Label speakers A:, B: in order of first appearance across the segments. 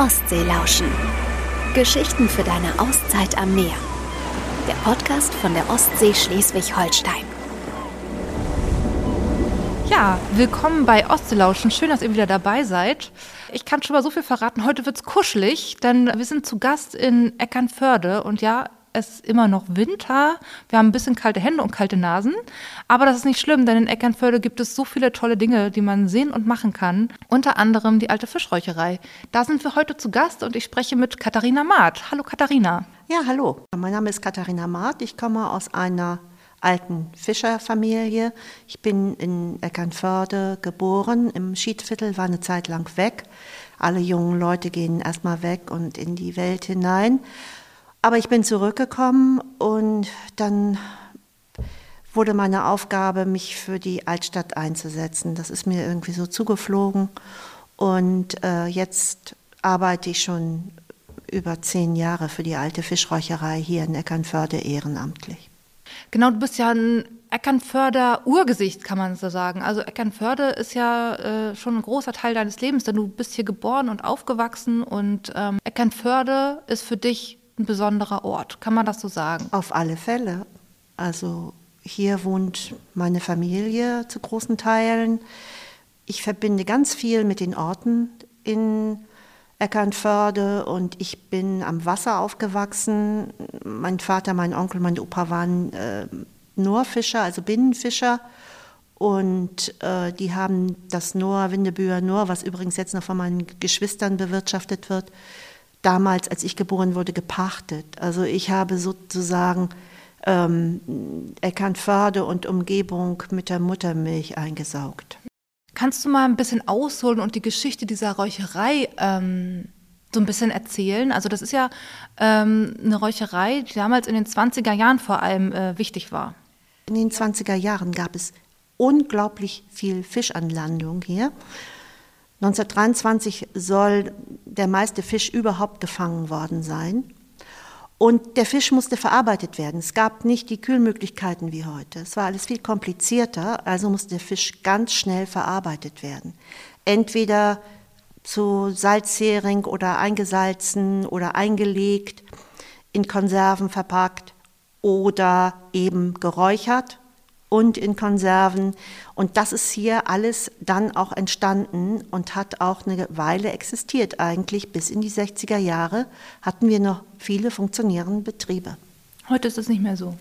A: Ostsee lauschen. Geschichten für deine Auszeit am Meer. Der Podcast von der Ostsee Schleswig-Holstein.
B: Ja, willkommen bei Ostseelauschen. Schön, dass ihr wieder dabei seid. Ich kann schon mal so viel verraten. Heute wird's kuschelig, denn wir sind zu Gast in Eckernförde. Und ja, es ist immer noch Winter. Wir haben ein bisschen kalte Hände und kalte Nasen. Aber das ist nicht schlimm, denn in Eckernförde gibt es so viele tolle Dinge, die man sehen und machen kann. Unter anderem die alte Fischräucherei. Da sind wir heute zu Gast und ich spreche mit Katharina Maat. Hallo Katharina.
C: Ja, hallo. Mein Name ist Katharina Maat. Ich komme aus einer alten Fischerfamilie. Ich bin in Eckernförde geboren. Im Schiedviertel war eine Zeit lang weg. Alle jungen Leute gehen erstmal weg und in die Welt hinein. Aber ich bin zurückgekommen und dann wurde meine Aufgabe, mich für die Altstadt einzusetzen. Das ist mir irgendwie so zugeflogen. Und äh, jetzt arbeite ich schon über zehn Jahre für die alte Fischräucherei hier in Eckernförde ehrenamtlich.
B: Genau, du bist ja ein Eckernförder Urgesicht, kann man so sagen. Also Eckernförde ist ja äh, schon ein großer Teil deines Lebens, denn du bist hier geboren und aufgewachsen und ähm, Eckernförde ist für dich ein besonderer Ort. Kann man das so sagen?
C: Auf alle Fälle. Also hier wohnt meine Familie zu großen Teilen. Ich verbinde ganz viel mit den Orten in Eckernförde und ich bin am Wasser aufgewachsen. Mein Vater, mein Onkel, mein Opa waren äh, Noorfischer, also Binnenfischer. Und äh, die haben das Noor, Windebüher Noor, was übrigens jetzt noch von meinen Geschwistern bewirtschaftet wird, damals, als ich geboren wurde, gepachtet. Also ich habe sozusagen ähm, Eckernförde und Umgebung mit der Muttermilch eingesaugt.
B: Kannst du mal ein bisschen ausholen und die Geschichte dieser Räucherei ähm, so ein bisschen erzählen? Also das ist ja ähm, eine Räucherei, die damals in den 20er Jahren vor allem äh, wichtig war.
C: In den 20er Jahren gab es unglaublich viel Fischanlandung hier. 1923 soll der meiste Fisch überhaupt gefangen worden sein. Und der Fisch musste verarbeitet werden. Es gab nicht die Kühlmöglichkeiten wie heute. Es war alles viel komplizierter, also musste der Fisch ganz schnell verarbeitet werden. Entweder zu Salzhering oder eingesalzen oder eingelegt, in Konserven verpackt oder eben geräuchert und in Konserven. Und das ist hier alles dann auch entstanden und hat auch eine Weile existiert. Eigentlich bis in die 60er Jahre hatten wir noch viele funktionierende Betriebe.
B: Heute ist es nicht mehr so.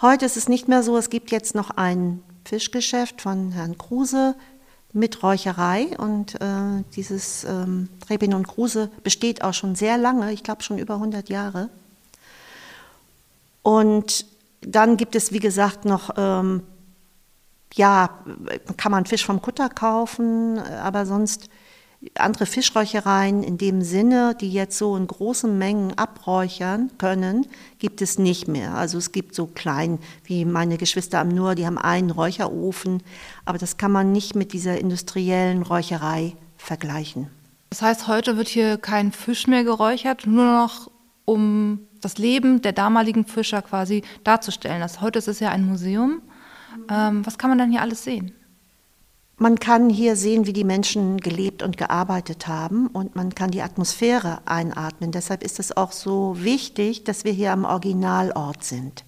C: Heute ist es nicht mehr so. Es gibt jetzt noch ein Fischgeschäft von Herrn Kruse mit Räucherei und äh, dieses ähm, Rebin und Kruse besteht auch schon sehr lange, ich glaube schon über 100 Jahre. Und dann gibt es, wie gesagt, noch, ähm, ja, kann man Fisch vom Kutter kaufen, aber sonst andere Fischräuchereien in dem Sinne, die jetzt so in großen Mengen abräuchern können, gibt es nicht mehr. Also es gibt so klein, wie meine Geschwister am Nur, die haben einen Räucherofen, aber das kann man nicht mit dieser industriellen Räucherei vergleichen.
B: Das heißt, heute wird hier kein Fisch mehr geräuchert, nur noch um das Leben der damaligen Fischer quasi darzustellen. Das, heute ist es ja ein Museum. Ähm, was kann man dann hier alles sehen?
C: Man kann hier sehen, wie die Menschen gelebt und gearbeitet haben und man kann die Atmosphäre einatmen. Deshalb ist es auch so wichtig, dass wir hier am Originalort sind.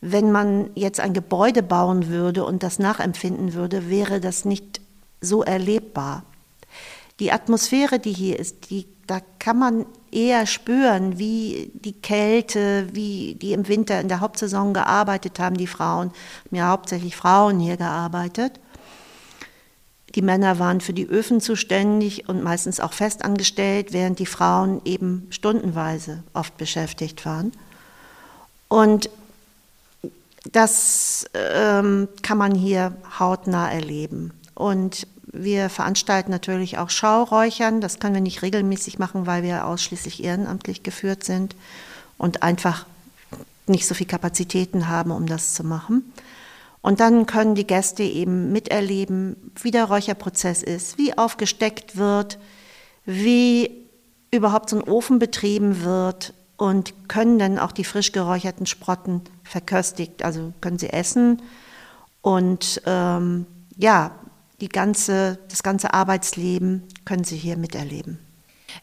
C: Wenn man jetzt ein Gebäude bauen würde und das nachempfinden würde, wäre das nicht so erlebbar. Die Atmosphäre, die hier ist, die, da kann man eher spüren, wie die Kälte, wie die im Winter in der Hauptsaison gearbeitet haben, die Frauen. Mir ja hauptsächlich Frauen hier gearbeitet. Die Männer waren für die Öfen zuständig und meistens auch festangestellt, während die Frauen eben stundenweise oft beschäftigt waren. Und das ähm, kann man hier hautnah erleben. Und wir veranstalten natürlich auch Schauräuchern. Das können wir nicht regelmäßig machen, weil wir ausschließlich ehrenamtlich geführt sind und einfach nicht so viel Kapazitäten haben, um das zu machen. Und dann können die Gäste eben miterleben, wie der Räucherprozess ist, wie aufgesteckt wird, wie überhaupt so ein Ofen betrieben wird und können dann auch die frisch geräucherten Sprotten verköstigt, also können sie essen und ähm, ja, die ganze, das ganze Arbeitsleben können Sie hier miterleben.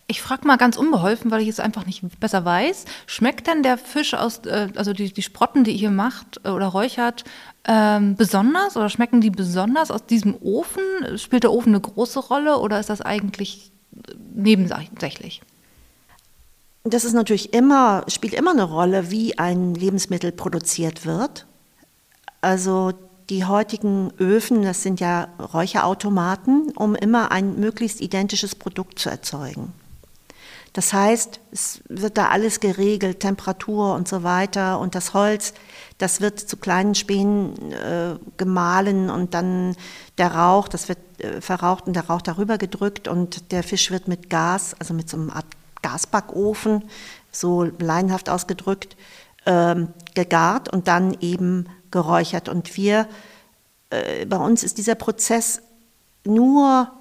B: Ich frage mal ganz unbeholfen, weil ich es einfach nicht besser weiß. Schmeckt denn der Fisch aus, äh, also die, die Sprotten, die ihr macht äh, oder räuchert, ähm, besonders oder schmecken die besonders aus diesem Ofen? Spielt der Ofen eine große Rolle oder ist das eigentlich nebensächlich?
C: Das ist natürlich immer, spielt immer eine Rolle, wie ein Lebensmittel produziert wird. Also die heutigen Öfen, das sind ja Räucherautomaten, um immer ein möglichst identisches Produkt zu erzeugen. Das heißt, es wird da alles geregelt, Temperatur und so weiter. Und das Holz, das wird zu kleinen Spänen äh, gemahlen und dann der Rauch, das wird äh, verraucht und der Rauch darüber gedrückt und der Fisch wird mit Gas, also mit so einer Art Gasbackofen, so leinhaft ausgedrückt, äh, gegart und dann eben geräuchert. Und wir, äh, bei uns ist dieser Prozess nur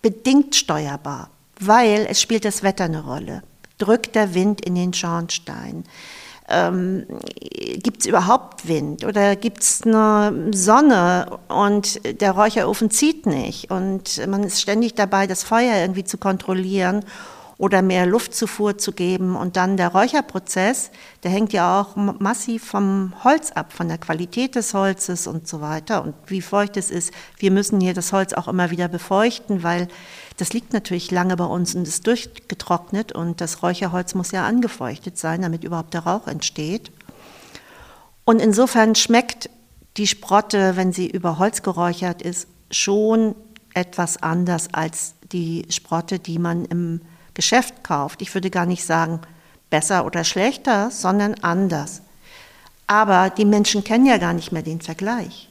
C: bedingt steuerbar weil es spielt das Wetter eine Rolle. Drückt der Wind in den Schornstein? Ähm, gibt es überhaupt Wind oder gibt es eine Sonne und der Räucherofen zieht nicht und man ist ständig dabei, das Feuer irgendwie zu kontrollieren oder mehr Luftzufuhr zu geben. Und dann der Räucherprozess, der hängt ja auch massiv vom Holz ab, von der Qualität des Holzes und so weiter und wie feucht es ist. Wir müssen hier das Holz auch immer wieder befeuchten, weil das liegt natürlich lange bei uns und ist durchgetrocknet und das Räucherholz muss ja angefeuchtet sein, damit überhaupt der Rauch entsteht. Und insofern schmeckt die Sprotte, wenn sie über Holz geräuchert ist, schon etwas anders als die Sprotte, die man im Geschäft kauft. Ich würde gar nicht sagen besser oder schlechter, sondern anders. Aber die Menschen kennen ja gar nicht mehr den Vergleich.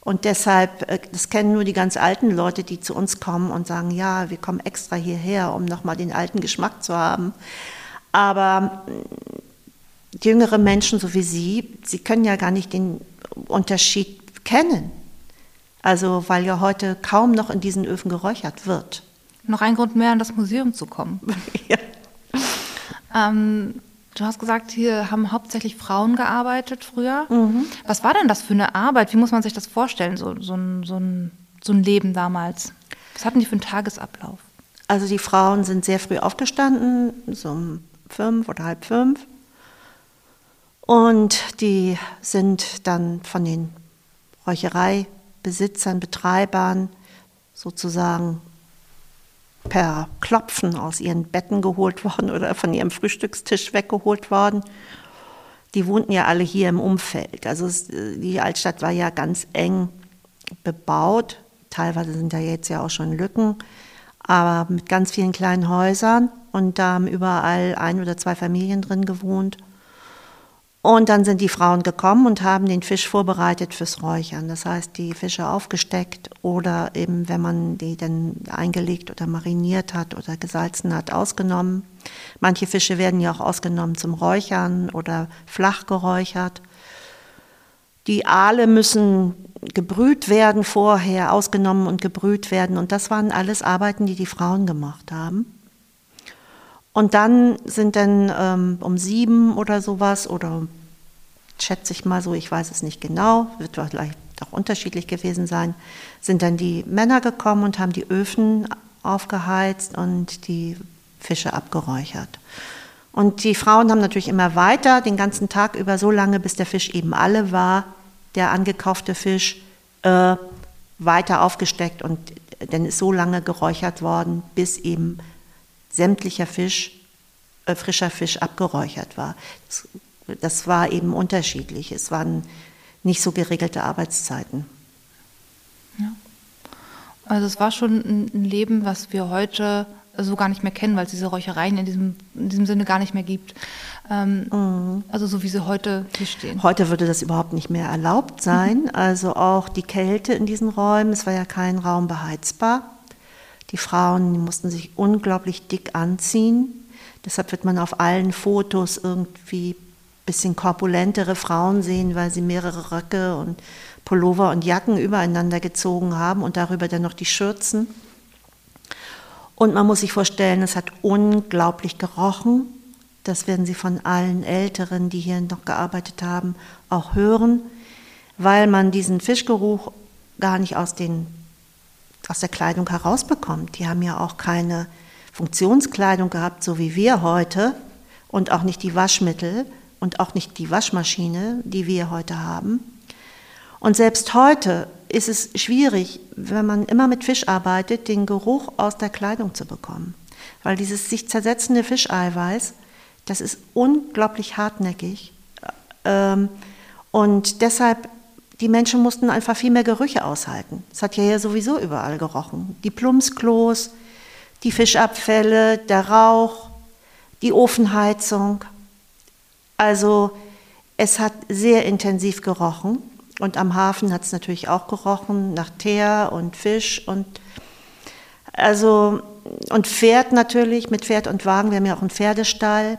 C: Und deshalb, äh, das kennen nur die ganz alten Leute, die zu uns kommen und sagen, ja, wir kommen extra hierher, um nochmal den alten Geschmack zu haben. Aber mm, jüngere Menschen, so wie Sie, Sie können ja gar nicht den Unterschied kennen. Also, weil ja heute kaum noch in diesen Öfen geräuchert wird.
B: Noch ein Grund mehr, in das Museum zu kommen. ja. ähm, du hast gesagt, hier haben hauptsächlich Frauen gearbeitet früher. Mhm. Was war denn das für eine Arbeit? Wie muss man sich das vorstellen, so, so, ein, so, ein, so ein Leben damals? Was hatten die für einen Tagesablauf?
C: Also die Frauen sind sehr früh aufgestanden, so um fünf oder halb fünf. Und die sind dann von den Räuchereibesitzern, Betreibern sozusagen per Klopfen aus ihren Betten geholt worden oder von ihrem Frühstückstisch weggeholt worden. Die wohnten ja alle hier im Umfeld. Also die Altstadt war ja ganz eng bebaut. Teilweise sind da jetzt ja auch schon Lücken, aber mit ganz vielen kleinen Häusern. Und da haben überall ein oder zwei Familien drin gewohnt. Und dann sind die Frauen gekommen und haben den Fisch vorbereitet fürs Räuchern. Das heißt, die Fische aufgesteckt oder eben, wenn man die dann eingelegt oder mariniert hat oder gesalzen hat, ausgenommen. Manche Fische werden ja auch ausgenommen zum Räuchern oder flach geräuchert. Die Aale müssen gebrüht werden vorher, ausgenommen und gebrüht werden. Und das waren alles Arbeiten, die die Frauen gemacht haben. Und dann sind dann ähm, um sieben oder sowas oder schätze ich mal so, ich weiß es nicht genau, wird vielleicht auch unterschiedlich gewesen sein, sind dann die Männer gekommen und haben die Öfen aufgeheizt und die Fische abgeräuchert. Und die Frauen haben natürlich immer weiter, den ganzen Tag über, so lange, bis der Fisch eben alle war, der angekaufte Fisch, äh, weiter aufgesteckt und dann ist so lange geräuchert worden, bis eben sämtlicher Fisch, äh, frischer Fisch abgeräuchert war. Das, das war eben unterschiedlich. Es waren nicht so geregelte Arbeitszeiten.
B: Ja. Also es war schon ein Leben, was wir heute so gar nicht mehr kennen, weil es diese Räuchereien in diesem, in diesem Sinne gar nicht mehr gibt. Ähm, mhm. Also so wie sie heute hier stehen.
C: Heute würde das überhaupt nicht mehr erlaubt sein. Mhm. Also auch die Kälte in diesen Räumen, es war ja kein Raum beheizbar. Die Frauen die mussten sich unglaublich dick anziehen. Deshalb wird man auf allen Fotos irgendwie ein bisschen korpulentere Frauen sehen, weil sie mehrere Röcke und Pullover und Jacken übereinander gezogen haben und darüber dann noch die Schürzen. Und man muss sich vorstellen, es hat unglaublich gerochen. Das werden Sie von allen Älteren, die hier noch gearbeitet haben, auch hören, weil man diesen Fischgeruch gar nicht aus den aus der Kleidung herausbekommt. Die haben ja auch keine Funktionskleidung gehabt, so wie wir heute, und auch nicht die Waschmittel und auch nicht die Waschmaschine, die wir heute haben. Und selbst heute ist es schwierig, wenn man immer mit Fisch arbeitet, den Geruch aus der Kleidung zu bekommen. Weil dieses sich zersetzende Fischeiweiß, das ist unglaublich hartnäckig. Ähm, und deshalb, die Menschen mussten einfach viel mehr Gerüche aushalten. Es hat ja sowieso überall gerochen. Die Plumpsklos, die Fischabfälle, der Rauch, die Ofenheizung. Also es hat sehr intensiv gerochen. Und am Hafen hat es natürlich auch gerochen nach Teer und Fisch und also und Pferd natürlich mit Pferd und Wagen. Wir haben ja auch einen Pferdestall.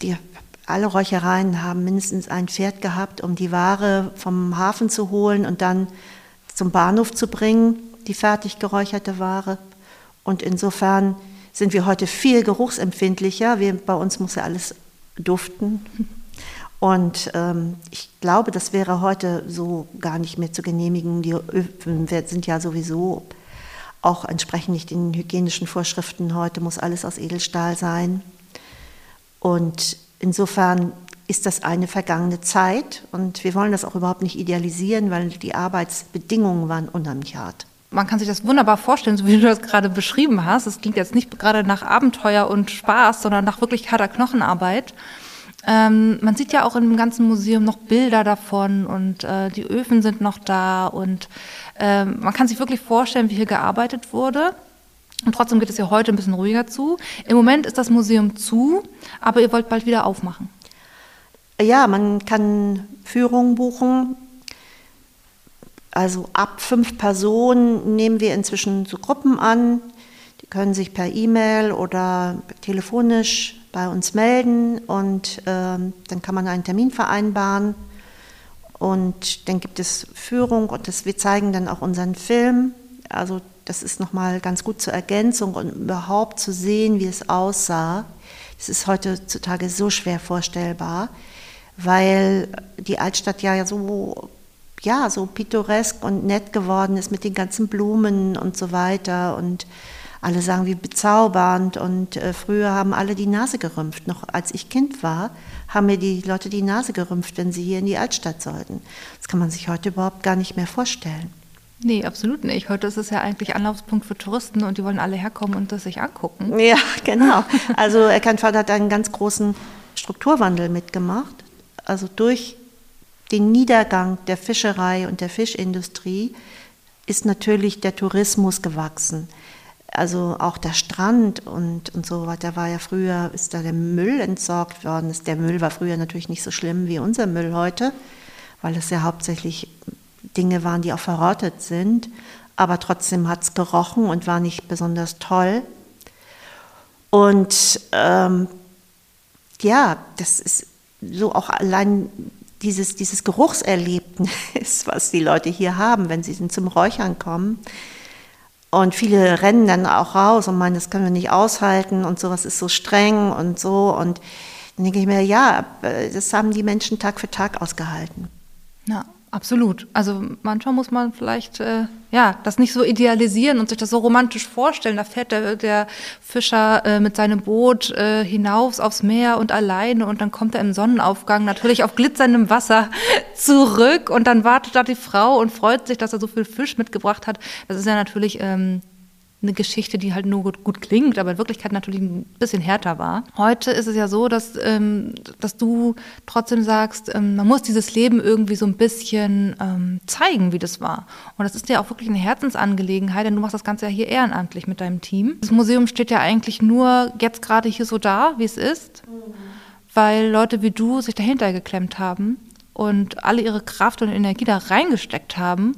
C: Die, alle Räuchereien haben mindestens ein Pferd gehabt, um die Ware vom Hafen zu holen und dann zum Bahnhof zu bringen, die fertig geräucherte Ware. Und insofern sind wir heute viel geruchsempfindlicher. Wir, bei uns muss ja alles duften. Und ähm, ich glaube, das wäre heute so gar nicht mehr zu genehmigen. Die Öfen sind ja sowieso auch entsprechend nicht den hygienischen Vorschriften. Heute muss alles aus Edelstahl sein. Und insofern ist das eine vergangene Zeit und wir wollen das auch überhaupt nicht idealisieren, weil die Arbeitsbedingungen waren unheimlich hart.
B: Man kann sich das wunderbar vorstellen, so wie du das gerade beschrieben hast. Es klingt jetzt nicht gerade nach Abenteuer und Spaß, sondern nach wirklich harter Knochenarbeit. Ähm, man sieht ja auch im ganzen Museum noch Bilder davon und äh, die Öfen sind noch da und äh, man kann sich wirklich vorstellen, wie hier gearbeitet wurde. Und trotzdem geht es ja heute ein bisschen ruhiger zu. Im Moment ist das Museum zu, aber ihr wollt bald wieder aufmachen.
C: Ja, man kann Führungen buchen. Also ab fünf Personen nehmen wir inzwischen so Gruppen an. Die können sich per E-Mail oder telefonisch bei uns melden und ähm, dann kann man einen Termin vereinbaren. Und dann gibt es Führung und das, wir zeigen dann auch unseren Film. Also das ist nochmal ganz gut zur Ergänzung und überhaupt zu sehen, wie es aussah. Das ist heutzutage so schwer vorstellbar, weil die Altstadt ja so, ja, so pittoresk und nett geworden ist mit den ganzen Blumen und so weiter. Und alle sagen, wie bezaubernd. Und äh, früher haben alle die Nase gerümpft. Noch als ich Kind war, haben mir die Leute die Nase gerümpft, wenn sie hier in die Altstadt sollten. Das kann man sich heute überhaupt gar nicht mehr vorstellen.
B: Nee, absolut nicht. Heute ist es ja eigentlich Anlaufspunkt für Touristen und die wollen alle herkommen und das sich angucken.
C: Ja, genau. Also Eckernförde hat einen ganz großen Strukturwandel mitgemacht. Also durch den Niedergang der Fischerei und der Fischindustrie ist natürlich der Tourismus gewachsen. Also auch der Strand und, und so weiter war ja früher, ist da der Müll entsorgt worden. Der Müll war früher natürlich nicht so schlimm wie unser Müll heute, weil es ja hauptsächlich Dinge waren, die auch verrottet sind, aber trotzdem hat es gerochen und war nicht besonders toll. Und ähm, ja, das ist so auch allein dieses, dieses Geruchserlebnis, was die Leute hier haben, wenn sie zum Räuchern kommen. Und viele rennen dann auch raus und meinen, das können wir nicht aushalten und sowas ist so streng und so. Und dann denke ich mir, ja, das haben die Menschen Tag für Tag ausgehalten.
B: Ja. Absolut. Also manchmal muss man vielleicht äh, ja das nicht so idealisieren und sich das so romantisch vorstellen. Da fährt der, der Fischer äh, mit seinem Boot äh, hinaus aufs Meer und alleine und dann kommt er im Sonnenaufgang natürlich auf glitzerndem Wasser zurück und dann wartet da die Frau und freut sich, dass er so viel Fisch mitgebracht hat. Das ist ja natürlich ähm, eine Geschichte, die halt nur gut, gut, klingt, aber in Wirklichkeit natürlich ein bisschen härter war. Heute ist es ja so, dass, ähm, dass du trotzdem sagst, ähm, man muss dieses Leben irgendwie so ein bisschen ähm, zeigen, wie das war. Und das ist ja auch wirklich eine Herzensangelegenheit, denn du machst das Ganze ja hier ehrenamtlich mit deinem Team. Das Museum steht ja eigentlich nur jetzt gerade hier so da, wie es ist, weil Leute wie du sich dahinter geklemmt haben und alle ihre Kraft und Energie da reingesteckt haben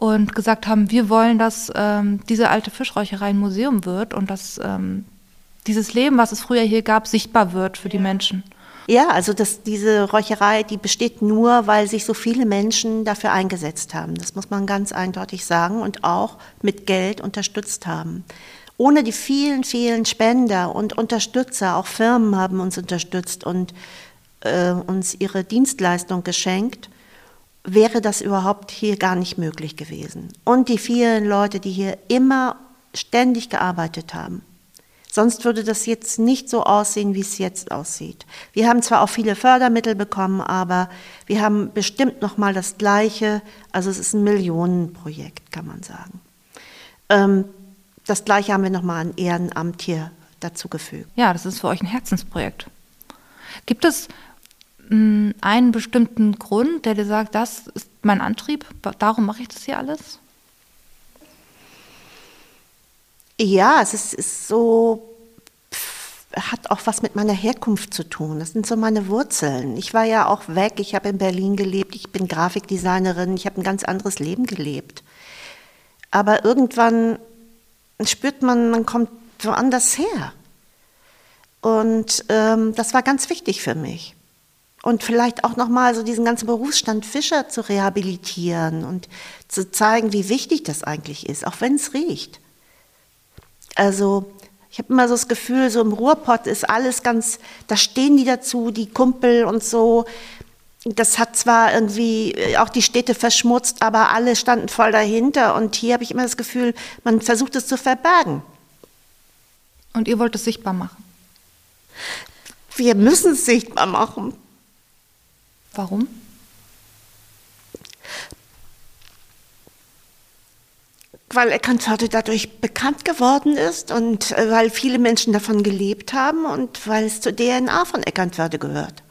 B: und gesagt haben, wir wollen, dass ähm, diese alte Fischräucherei ein Museum wird und dass ähm, dieses Leben, was es früher hier gab, sichtbar wird für die Menschen.
C: Ja, also das, diese Räucherei, die besteht nur, weil sich so viele Menschen dafür eingesetzt haben. Das muss man ganz eindeutig sagen und auch mit Geld unterstützt haben. Ohne die vielen, vielen Spender und Unterstützer, auch Firmen haben uns unterstützt und äh, uns ihre Dienstleistung geschenkt wäre das überhaupt hier gar nicht möglich gewesen. Und die vielen Leute, die hier immer ständig gearbeitet haben, Sonst würde das jetzt nicht so aussehen, wie es jetzt aussieht. Wir haben zwar auch viele Fördermittel bekommen, aber wir haben bestimmt noch mal das Gleiche. Also es ist ein Millionenprojekt, kann man sagen. Ähm, das Gleiche haben wir noch mal an Ehrenamt hier dazu gefügt.
B: Ja, das ist für euch ein Herzensprojekt. Gibt es einen bestimmten Grund, der dir sagt, das ist mein Antrieb, darum mache ich das hier alles?
C: Ja, es ist, ist so, hat auch was mit meiner Herkunft zu tun. Das sind so meine Wurzeln. Ich war ja auch weg, ich habe in Berlin gelebt, ich bin Grafikdesignerin, ich habe ein ganz anderes Leben gelebt. Aber irgendwann spürt man, man kommt woanders her. Und ähm, das war ganz wichtig für mich. Und vielleicht auch nochmal so diesen ganzen Berufsstand Fischer zu rehabilitieren und zu zeigen, wie wichtig das eigentlich ist, auch wenn es riecht. Also ich habe immer so das Gefühl, so im Ruhrpott ist alles ganz, da stehen die dazu, die Kumpel und so. Das hat zwar irgendwie auch die Städte verschmutzt, aber alle standen voll dahinter. Und hier habe ich immer das Gefühl, man versucht es zu verbergen.
B: Und ihr wollt es sichtbar machen?
C: Wir müssen es sichtbar machen.
B: Warum?
C: Weil Eckernförde dadurch bekannt geworden ist und äh, weil viele Menschen davon gelebt haben und weil es zur DNA von Eckernförde gehört.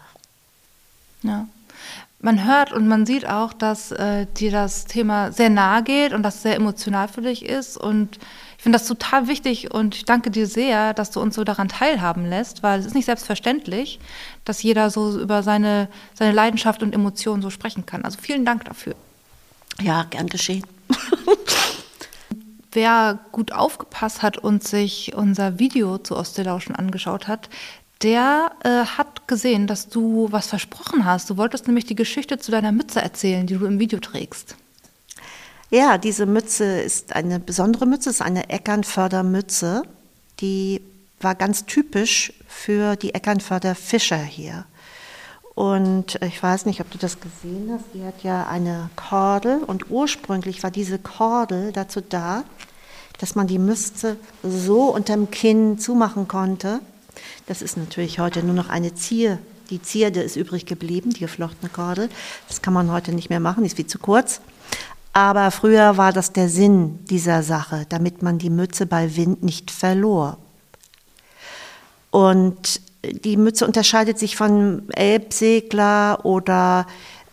B: Ja. Man hört und man sieht auch, dass äh, dir das Thema sehr nahe geht und das sehr emotional für dich ist und ich finde das total wichtig und ich danke dir sehr, dass du uns so daran teilhaben lässt, weil es ist nicht selbstverständlich, dass jeder so über seine, seine Leidenschaft und Emotionen so sprechen kann. Also vielen Dank dafür.
C: Ja, gern geschehen.
B: Wer gut aufgepasst hat und sich unser Video zu Ostelauschen angeschaut hat, der äh, hat gesehen, dass du was versprochen hast. Du wolltest nämlich die Geschichte zu deiner Mütze erzählen, die du im Video trägst.
C: Ja, diese Mütze ist eine besondere Mütze, ist eine Eckernförder-Mütze. Die war ganz typisch für die Eckernförder Fischer hier. Und ich weiß nicht, ob du das gesehen hast, die hat ja eine Kordel und ursprünglich war diese Kordel dazu da, dass man die Mütze so unterm Kinn zumachen konnte. Das ist natürlich heute nur noch eine Zier. Die Zierde ist übrig geblieben, die geflochtene Kordel. Das kann man heute nicht mehr machen, die ist viel zu kurz. Aber früher war das der Sinn dieser Sache, damit man die Mütze bei Wind nicht verlor. Und die Mütze unterscheidet sich von Elbsegler oder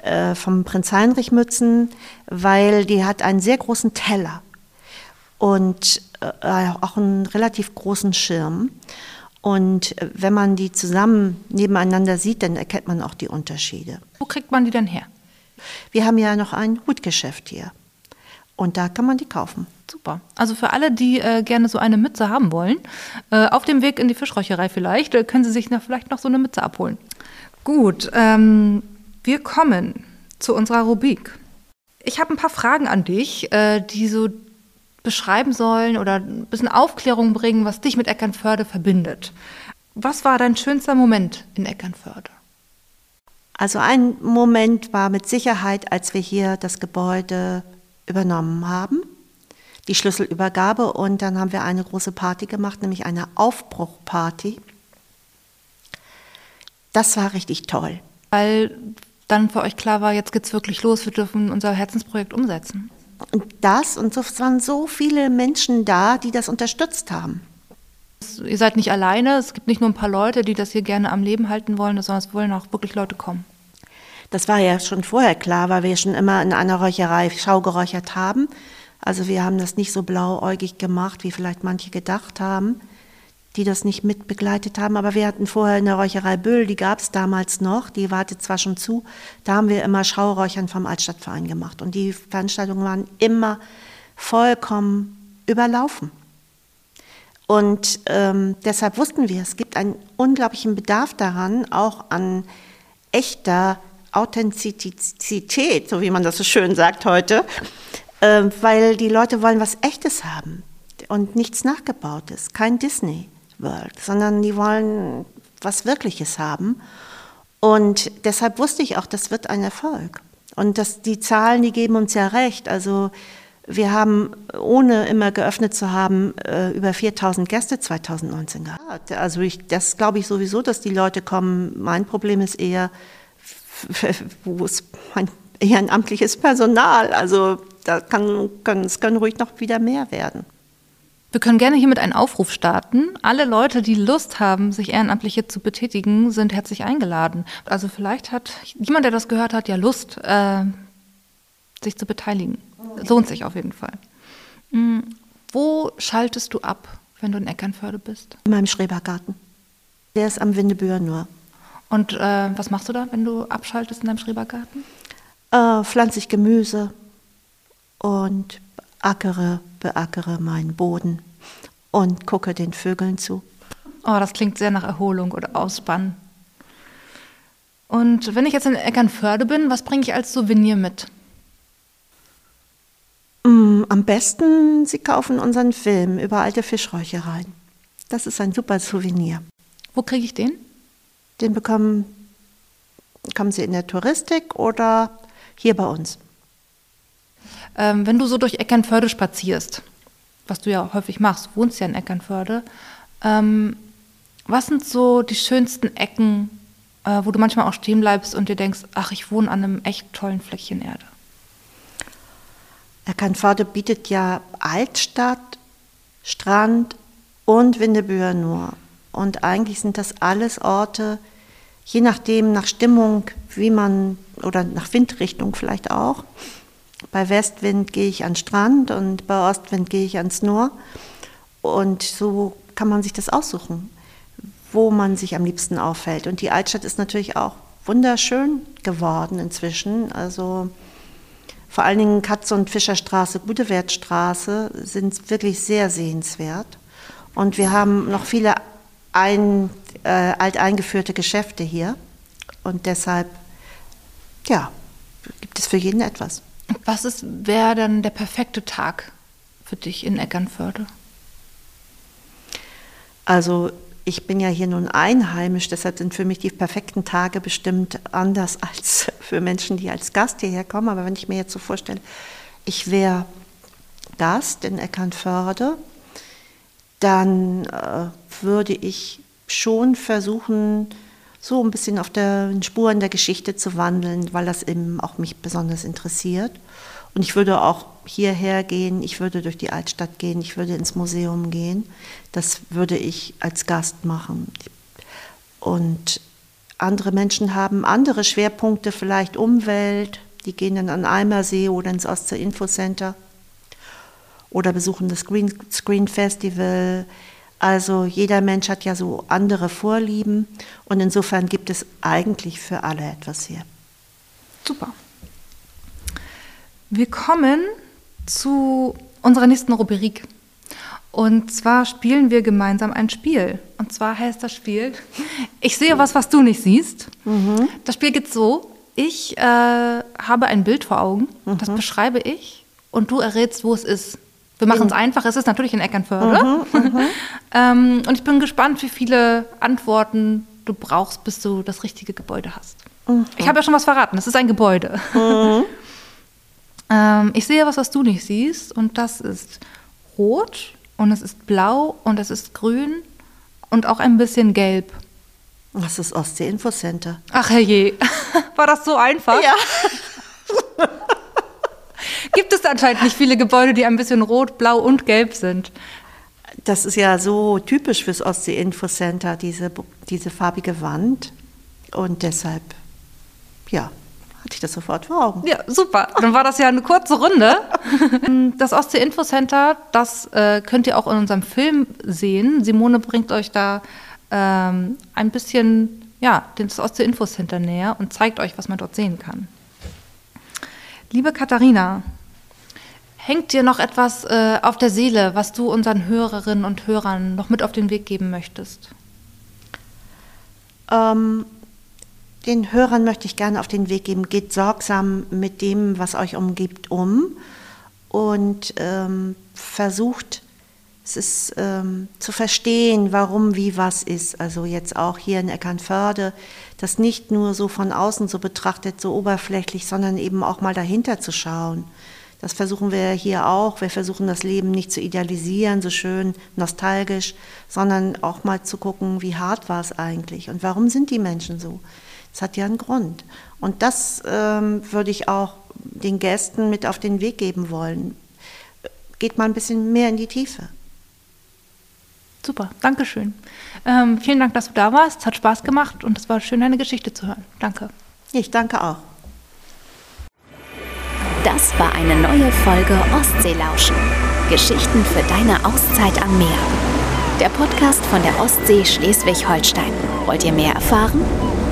C: äh, vom Prinz Heinrich Mützen, weil die hat einen sehr großen Teller und äh, auch einen relativ großen Schirm. Und wenn man die zusammen nebeneinander sieht, dann erkennt man auch die Unterschiede.
B: Wo kriegt man die denn her?
C: Wir haben ja noch ein Hutgeschäft hier. Und da kann man die kaufen.
B: Super. Also für alle, die äh, gerne so eine Mütze haben wollen, äh, auf dem Weg in die Fischräucherei vielleicht, äh, können Sie sich noch, vielleicht noch so eine Mütze abholen. Gut, ähm, wir kommen zu unserer Rubrik. Ich habe ein paar Fragen an dich, äh, die so beschreiben sollen oder ein bisschen Aufklärung bringen, was dich mit Eckernförde verbindet. Was war dein schönster Moment in Eckernförde?
C: Also ein Moment war mit Sicherheit, als wir hier das Gebäude übernommen haben, die Schlüsselübergabe und dann haben wir eine große Party gemacht, nämlich eine Aufbruchparty. Das war richtig toll.
B: Weil dann für euch klar war, jetzt geht's wirklich los, wir dürfen unser Herzensprojekt umsetzen.
C: Und das und es waren so viele Menschen da, die das unterstützt haben.
B: Ihr seid nicht alleine, es gibt nicht nur ein paar Leute, die das hier gerne am Leben halten wollen, sondern es wollen auch wirklich Leute kommen.
C: Das war ja schon vorher klar, weil wir schon immer in einer Räucherei Schau geräuchert haben. Also wir haben das nicht so blauäugig gemacht, wie vielleicht manche gedacht haben, die das nicht mitbegleitet haben. Aber wir hatten vorher in der Räucherei Böll, die gab es damals noch, die wartet zwar schon zu, da haben wir immer Schauräuchern vom Altstadtverein gemacht. Und die Veranstaltungen waren immer vollkommen überlaufen. Und ähm, deshalb wussten wir, es gibt einen unglaublichen Bedarf daran, auch an echter Authentizität, so wie man das so schön sagt heute, äh, weil die Leute wollen was Echtes haben und nichts Nachgebautes, kein Disney World, sondern die wollen was Wirkliches haben. Und deshalb wusste ich auch, das wird ein Erfolg. Und das, die Zahlen, die geben uns ja recht. Also Wir haben, ohne immer geöffnet zu haben, äh, über 4000 Gäste 2019 gehabt. Also ich, das glaube ich sowieso, dass die Leute kommen. Mein Problem ist eher, wo ist mein ehrenamtliches Personal? Also da kann, kann, es können ruhig noch wieder mehr werden.
B: Wir können gerne hiermit einen Aufruf starten. Alle Leute, die Lust haben, sich ehrenamtlich hier zu betätigen, sind herzlich eingeladen. Also vielleicht hat jemand, der das gehört hat, ja Lust, äh, sich zu beteiligen. Lohnt sich auf jeden Fall. Mhm. Wo schaltest du ab, wenn du in Eckernförde bist?
C: In meinem Schrebergarten. Der ist am Windebühr nur.
B: Und äh, was machst du da, wenn du abschaltest in deinem Schrebergarten?
C: Äh, pflanze ich Gemüse und ackere, beackere meinen Boden und gucke den Vögeln zu.
B: Oh, das klingt sehr nach Erholung oder Ausspannen. Und wenn ich jetzt in Eckernförde bin, was bringe ich als Souvenir mit?
C: Mm, am besten, Sie kaufen unseren Film über alte Fischräuchereien. Das ist ein super Souvenir.
B: Wo kriege ich den?
C: Den bekommen, bekommen Sie in der Touristik oder hier bei uns.
B: Ähm, wenn du so durch Eckernförde spazierst, was du ja häufig machst, wohnst ja in Eckernförde, ähm, was sind so die schönsten Ecken, äh, wo du manchmal auch stehen bleibst und dir denkst, ach, ich wohne an einem echt tollen Fleckchen Erde?
C: Eckernförde bietet ja Altstadt, Strand und Windebühr nur. Und eigentlich sind das alles Orte, je nachdem, nach Stimmung, wie man, oder nach Windrichtung vielleicht auch, bei Westwind gehe ich an Strand und bei Ostwind gehe ich ans Nur. Und so kann man sich das aussuchen, wo man sich am liebsten auffällt. Und die Altstadt ist natürlich auch wunderschön geworden inzwischen. Also vor allen Dingen Katze- und Fischerstraße, Gutewertstraße sind wirklich sehr sehenswert. Und wir haben noch viele ein, äh, alteingeführte Geschäfte hier. Und deshalb, ja, gibt es für jeden etwas.
B: Was wäre dann der perfekte Tag für dich in Eckernförde?
C: Also ich bin ja hier nun einheimisch, deshalb sind für mich die perfekten Tage bestimmt anders als für Menschen, die als Gast hierher kommen. Aber wenn ich mir jetzt so vorstelle, ich wäre Gast in Eckernförde, dann äh, würde ich schon versuchen, so ein bisschen auf den Spuren der Geschichte zu wandeln, weil das eben auch mich besonders interessiert. Und ich würde auch hierher gehen, ich würde durch die Altstadt gehen, ich würde ins Museum gehen. Das würde ich als Gast machen. Und andere Menschen haben andere Schwerpunkte, vielleicht Umwelt, die gehen dann an Eimersee oder ins Ostsee Infocenter oder besuchen das Green Screen Festival. Also jeder Mensch hat ja so andere Vorlieben und insofern gibt es eigentlich für alle etwas hier.
B: Super. Wir kommen zu unserer nächsten Rubrik. Und zwar spielen wir gemeinsam ein Spiel. Und zwar heißt das Spiel, ich sehe was, was du nicht siehst. Mhm. Das Spiel geht so, ich äh, habe ein Bild vor Augen, mhm. das beschreibe ich und du errätst, wo es ist. Wir machen es einfach. Es ist natürlich in Eckernförde. Mhm, mhm. ähm, und ich bin gespannt, wie viele Antworten du brauchst, bis du das richtige Gebäude hast. Mhm. Ich habe ja schon was verraten. Es ist ein Gebäude. Ähm, ich sehe was, was du nicht siehst. Und das ist rot und es ist blau und es ist grün und auch ein bisschen gelb.
C: Das ist Ostsee Infocenter.
B: Ach herrje, war das so einfach?
C: Ja.
B: gibt es anscheinend nicht viele Gebäude, die ein bisschen rot, blau und gelb sind.
C: Das ist ja so typisch fürs Ostsee Infocenter, diese, diese farbige Wand. Und deshalb, ja, hatte ich das sofort vor Augen.
B: Ja, super. Dann war das ja eine kurze Runde. Das Ostsee Infocenter, das äh, könnt ihr auch in unserem Film sehen. Simone bringt euch da ähm, ein bisschen, ja, das Ostsee Infocenter näher und zeigt euch, was man dort sehen kann. Liebe Katharina, Hängt dir noch etwas äh, auf der Seele, was du unseren Hörerinnen und Hörern noch mit auf den Weg geben möchtest?
C: Ähm, den Hörern möchte ich gerne auf den Weg geben, geht sorgsam mit dem, was euch umgibt, um und ähm, versucht, es ist ähm, zu verstehen, warum, wie, was ist. Also jetzt auch hier in Eckernförde, das nicht nur so von außen so betrachtet, so oberflächlich, sondern eben auch mal dahinter zu schauen Das versuchen wir hier auch. Wir versuchen das Leben nicht zu idealisieren, so schön nostalgisch, sondern auch mal zu gucken, wie hart war es eigentlich und warum sind die Menschen so. Es hat ja einen Grund. Und das ähm, würde ich auch den Gästen mit auf den Weg geben wollen. Geht mal ein bisschen mehr in die Tiefe.
B: Super, Dankeschön. Ähm, vielen Dank, dass du da warst. Es hat Spaß gemacht und es war schön, deine Geschichte zu hören. Danke.
C: Ich danke auch.
A: Das war eine neue Folge Ostseelauschen. Geschichten für deine Auszeit am Meer. Der Podcast von der Ostsee Schleswig-Holstein. Wollt ihr mehr erfahren?